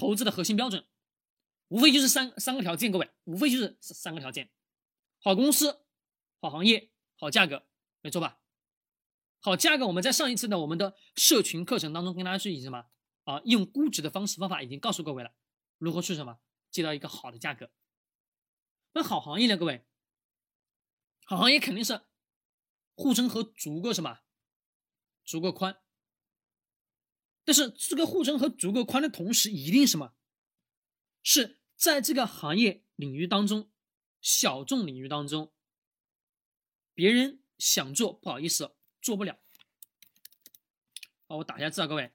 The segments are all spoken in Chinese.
投资的核心标准，无非就是三三个条件，各位，无非就是三个条件：好公司、好行业、好价格，没错吧？好价格，我们在上一次的我们的社群课程当中跟大家去以什么啊？用估值的方式方法已经告诉各位了，如何去什么接到一个好的价格。那好行业呢，各位，好行业肯定是护城河足够什么，足够宽。但是这个护城河足够宽的同时，一定什么？是在这个行业领域当中，小众领域当中，别人想做，不好意思。做不了，好，我打一下字啊，各位，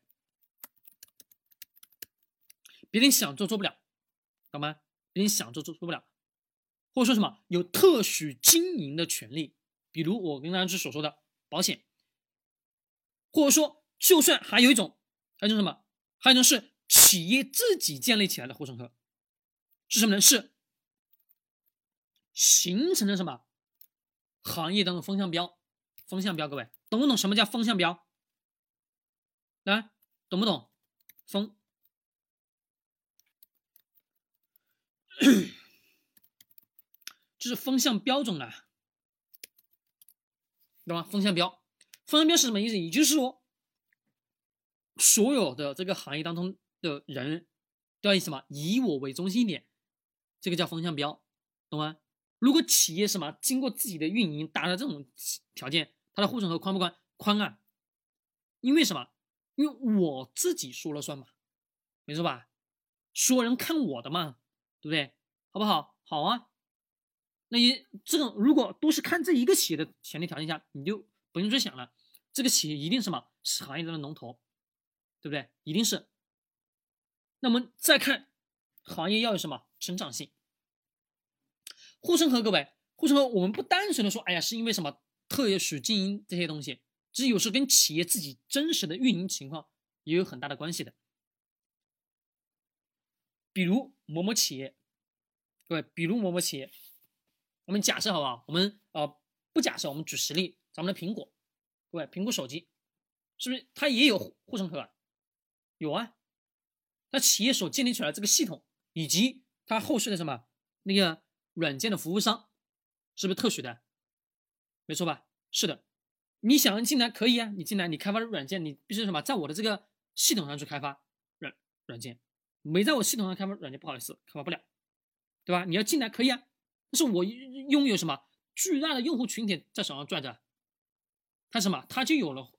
别人想做做不了，懂吗？别人想做做做不了，或者说什么有特许经营的权利，比如我跟大家所说的保险，或者说就算还有一种，还有一种什么？还有一种是企业自己建立起来的护城河，是什么呢？是形成的什么行业当中风向标？风向标，各位懂不懂什么叫风向标？来，懂不懂？风，就是风向标准啊，懂吗？风向标，风向标是什么意思？也就是说，所有的这个行业当中的人都要以什么？以我为中心点，这个叫风向标，懂吗？如果企业什么经过自己的运营达到这种条件。它的护城河宽不宽？宽啊！因为什么？因为我自己说了算嘛，没错吧？所有人看我的嘛，对不对？好不好？好啊！那你这种如果都是看这一个企业的前提条件下，你就不用去想了，这个企业一定什么是行业的龙头，对不对？一定是。那么再看行业要有什么成长性？护城河，各位，护城河我们不单纯的说，哎呀，是因为什么？特许经营这些东西，其实有时跟企业自己真实的运营情况也有很大的关系的。比如某某企业，各位，比如某某企业，我们假设好不好？我们呃不假设，我们举实例，咱们的苹果，各位，苹果手机是不是它也有护城河啊？有啊，那企业所建立起来这个系统，以及它后续的什么那个软件的服务商，是不是特许的？没错吧？是的，你想要进来可以啊，你进来，你开发的软件，你必须什么，在我的这个系统上去开发软软件，没在我系统上开发软件，不好意思，开发不了，对吧？你要进来可以啊，但是我拥有什么巨大的用户群体在手上拽着，他什么，他就有了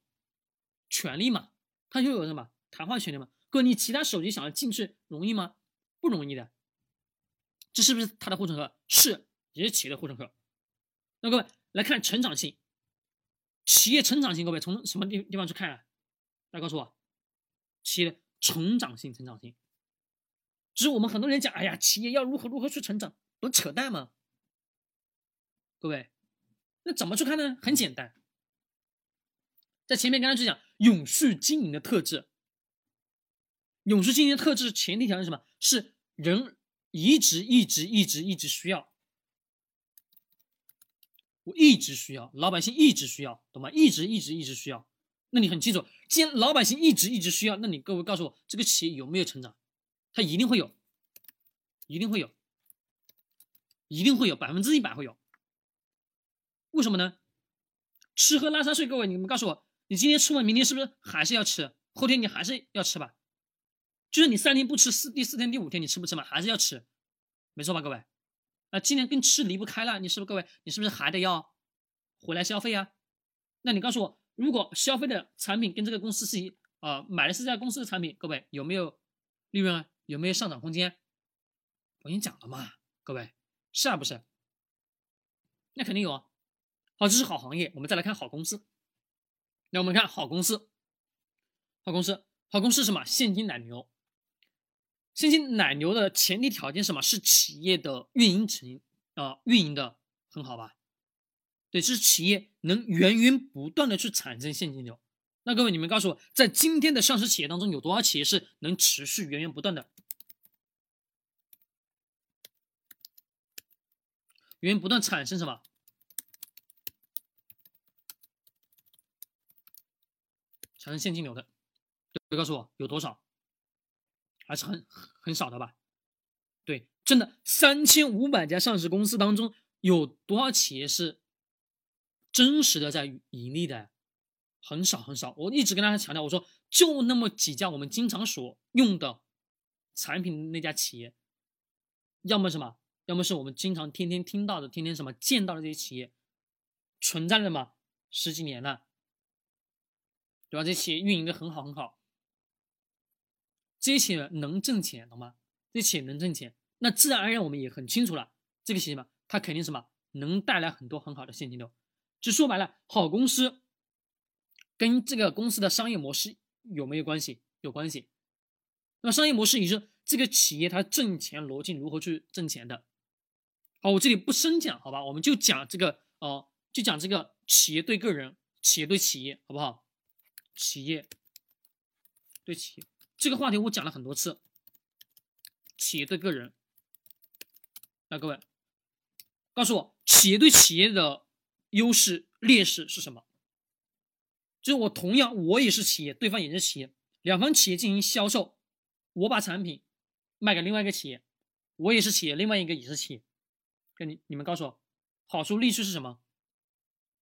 权利嘛，他就有什么谈话权利嘛。哥，你其他手机想要进去容易吗？不容易的，这是不是他的护城河？是，也是企业的护城河。那各位。来看成长性，企业成长性，各位从什么地地方去看啊？大家告诉我，企业的成长性，成长性，只是我们很多人讲，哎呀，企业要如何如何去成长，不是扯淡吗？各位，那怎么去看呢？很简单，在前面刚才去讲永续经营的特质，永续经营的特质前提条件是什么？是人一直一直一直一直需要。我一直需要，老百姓一直需要，懂吗？一直一直一直需要。那你很清楚，既然老百姓一直一直需要，那你各位告诉我，这个企业有没有成长？它一定会有，一定会有，一定会有，百分之一百会有。为什么呢？吃喝拉撒睡，各位你们告诉我，你今天吃完，明天是不是还是要吃？后天你还是要吃吧？就是你三天不吃，四第四天、第五天你吃不吃嘛？还是要吃，没错吧，各位？啊，今年跟吃离不开了，你是不是各位？你是不是还得要回来消费啊？那你告诉我，如果消费的产品跟这个公司是一啊买的是这家公司的产品，各位有没有利润啊？有没有上涨空间？我跟你讲了嘛，各位是啊不是？那肯定有啊。好，这是好行业，我们再来看好公司。那我们看好公司，好公司，好公司什么？现金奶牛。现金奶牛的前提条件是什么？是企业的运营成啊，运营的很好吧？对，是企业能源源不断的去产生现金流。那各位，你们告诉我，在今天的上市企业当中，有多少企业是能持续源源不断的、源源不断产生什么？产生现金流的？对，告诉我有多少？还是很很少的吧？对，真的三千五百家上市公司当中，有多少企业是真实的在盈利的？很少很少。我一直跟大家强调，我说就那么几家我们经常所用的产品那家企业，要么什么，要么是我们经常天天听到的、天天什么见到的这些企业，存在了嘛十几年了，对吧？这企业运营的很好很好。这些企业能挣钱，懂吗？这些企业能挣钱，那自然而然我们也很清楚了，这个企业嘛，它肯定什么能带来很多很好的现金流。就说白了，好公司跟这个公司的商业模式有没有关系？有关系。那么商业模式也是这个企业它挣钱逻辑如何去挣钱的。好，我这里不深讲，好吧？我们就讲这个哦，就讲这个企业对个人，企业对企业，好不好？企业对企业。这个话题我讲了很多次，企业对个人，那各位告诉我，企业对企业的优势劣势是什么？就是我同样我也是企业，对方也是企业，两方企业进行销售，我把产品卖给另外一个企业，我也是企业，另外一个也是企业，跟你你们告诉我，好处利处是什么？